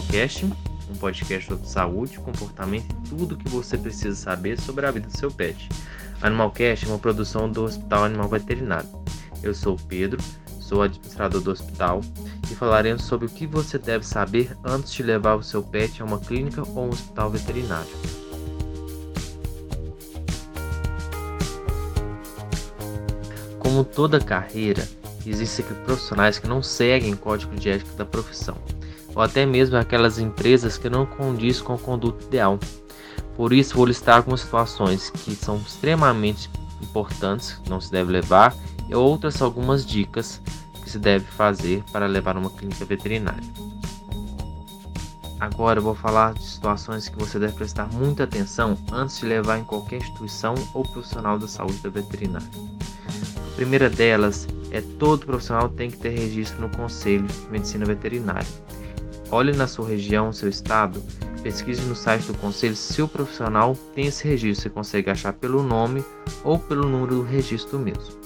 bem-vindo ao Animal Casting, um podcast sobre saúde, comportamento e tudo o que você precisa saber sobre a vida do seu pet. Animal Casting é uma produção do Hospital Animal Veterinário. Eu sou o Pedro, sou administrador do hospital e falaremos sobre o que você deve saber antes de levar o seu pet a uma clínica ou um hospital veterinário. Como toda carreira, existem profissionais que não seguem o código de ética da profissão, ou até mesmo aquelas empresas que não condiz com a conduta ideal. Por isso, vou listar algumas situações que são extremamente importantes, que não se deve levar, e outras algumas dicas que se deve fazer para levar uma clínica veterinária. Agora eu vou falar de situações que você deve prestar muita atenção antes de levar em qualquer instituição ou profissional da saúde da veterinária. A primeira delas é todo profissional tem que ter registro no Conselho de Medicina Veterinária. Olhe na sua região, seu estado, pesquise no site do conselho se o profissional tem esse registro. Você consegue achar pelo nome ou pelo número do registro mesmo,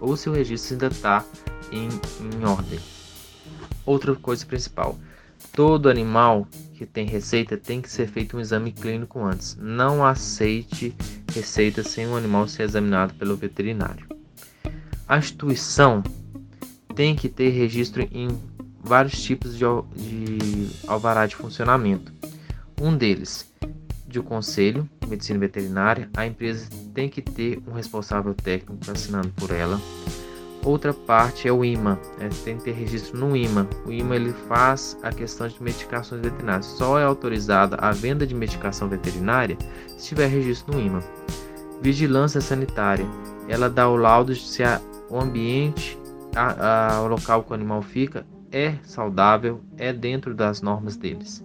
ou se o registro ainda está em, em ordem. Outra coisa principal: todo animal que tem receita tem que ser feito um exame clínico antes. Não aceite receita sem o um animal ser examinado pelo veterinário. A instituição tem que ter registro em vários tipos de, de alvará de funcionamento. Um deles, de conselho medicina veterinária, a empresa tem que ter um responsável técnico assinando por ela. Outra parte é o IMA, né? tem que ter registro no IMA. O IMA ele faz a questão de medicações veterinárias. Só é autorizada a venda de medicação veterinária se tiver registro no IMA. Vigilância sanitária, ela dá o laudo se a o ambiente, a, a, o local que o animal fica é saudável, é dentro das normas deles.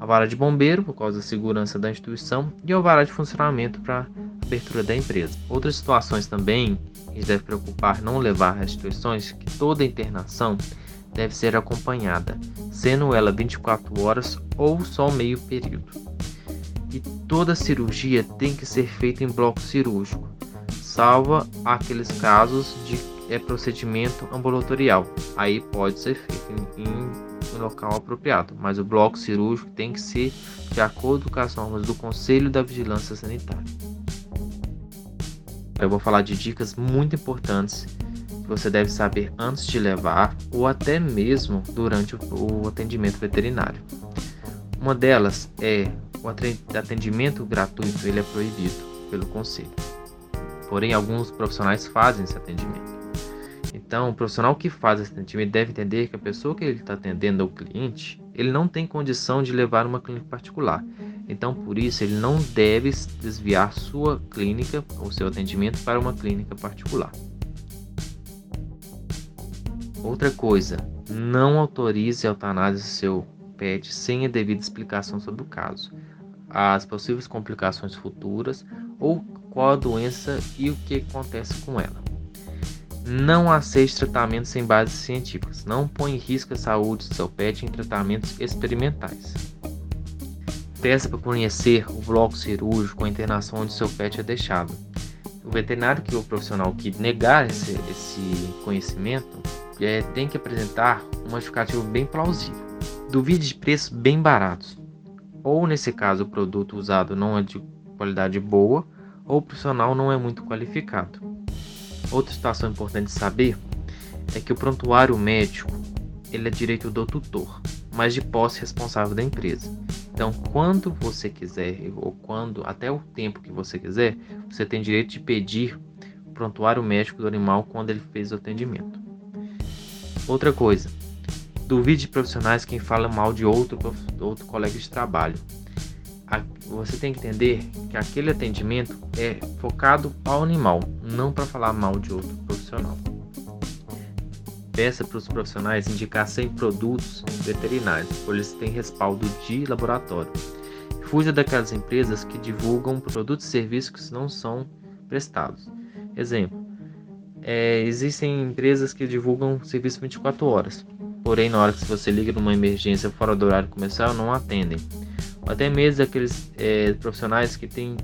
A vara de bombeiro, por causa da segurança da instituição, e a vara de funcionamento para abertura da empresa. Outras situações também que deve preocupar não levar às instituições que toda internação deve ser acompanhada, sendo ela 24 horas ou só meio período. E toda cirurgia tem que ser feita em bloco cirúrgico, salva aqueles casos de é, procedimento ambulatorial. Aí pode ser feito em, um local apropriado, mas o bloco cirúrgico tem que ser de acordo com as normas do Conselho da Vigilância Sanitária. Eu vou falar de dicas muito importantes que você deve saber antes de levar ou até mesmo durante o atendimento veterinário. Uma delas é o atendimento gratuito, ele é proibido pelo conselho. Porém, alguns profissionais fazem esse atendimento. Então, o profissional que faz esse atendimento deve entender que a pessoa que ele está atendendo, o cliente, ele não tem condição de levar uma clínica particular. Então, por isso, ele não deve desviar sua clínica ou seu atendimento para uma clínica particular. Outra coisa, não autorize a eutanásia do seu pet sem a devida explicação sobre o caso, as possíveis complicações futuras ou qual a doença e o que acontece com ela. Não aceite tratamentos sem bases científicas. Não põe em risco a saúde do seu pet em tratamentos experimentais. Peça para conhecer o bloco cirúrgico, a internação onde seu pet é deixado. O veterinário que o profissional que negar esse, esse conhecimento é, tem que apresentar um justificativo bem plausível. Duvide de preços bem baratos. Ou nesse caso o produto usado não é de qualidade boa ou o profissional não é muito qualificado. Outra situação importante saber é que o prontuário médico ele é direito do tutor, mas de posse responsável da empresa. Então, quando você quiser ou quando até o tempo que você quiser, você tem direito de pedir o prontuário médico do animal quando ele fez o atendimento. Outra coisa, duvide de profissionais quem fala mal de outro, outro colega de trabalho você tem que entender que aquele atendimento é focado ao animal, não para falar mal de outro profissional. Peça para os profissionais indicar sempre produtos veterinários, pois eles têm respaldo de laboratório. Fuja daquelas empresas que divulgam produtos e serviços que não são prestados. Exemplo: é, existem empresas que divulgam serviço 24 horas, porém, na hora que você liga numa emergência fora do horário comercial, não atendem até mesmo aqueles é, profissionais que têm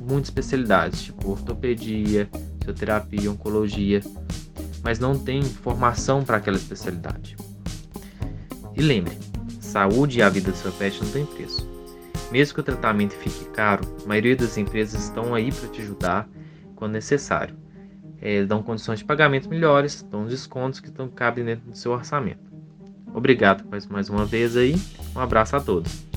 muitas especialidades, tipo ortopedia, fisioterapia, oncologia, mas não tem formação para aquela especialidade. E lembre, saúde e a vida do seu pet não tem preço. Mesmo que o tratamento fique caro, a maioria das empresas estão aí para te ajudar quando necessário. É, dão condições de pagamento melhores, dão descontos que estão cabem dentro do seu orçamento. Obrigado mais, mais uma vez aí, um abraço a todos.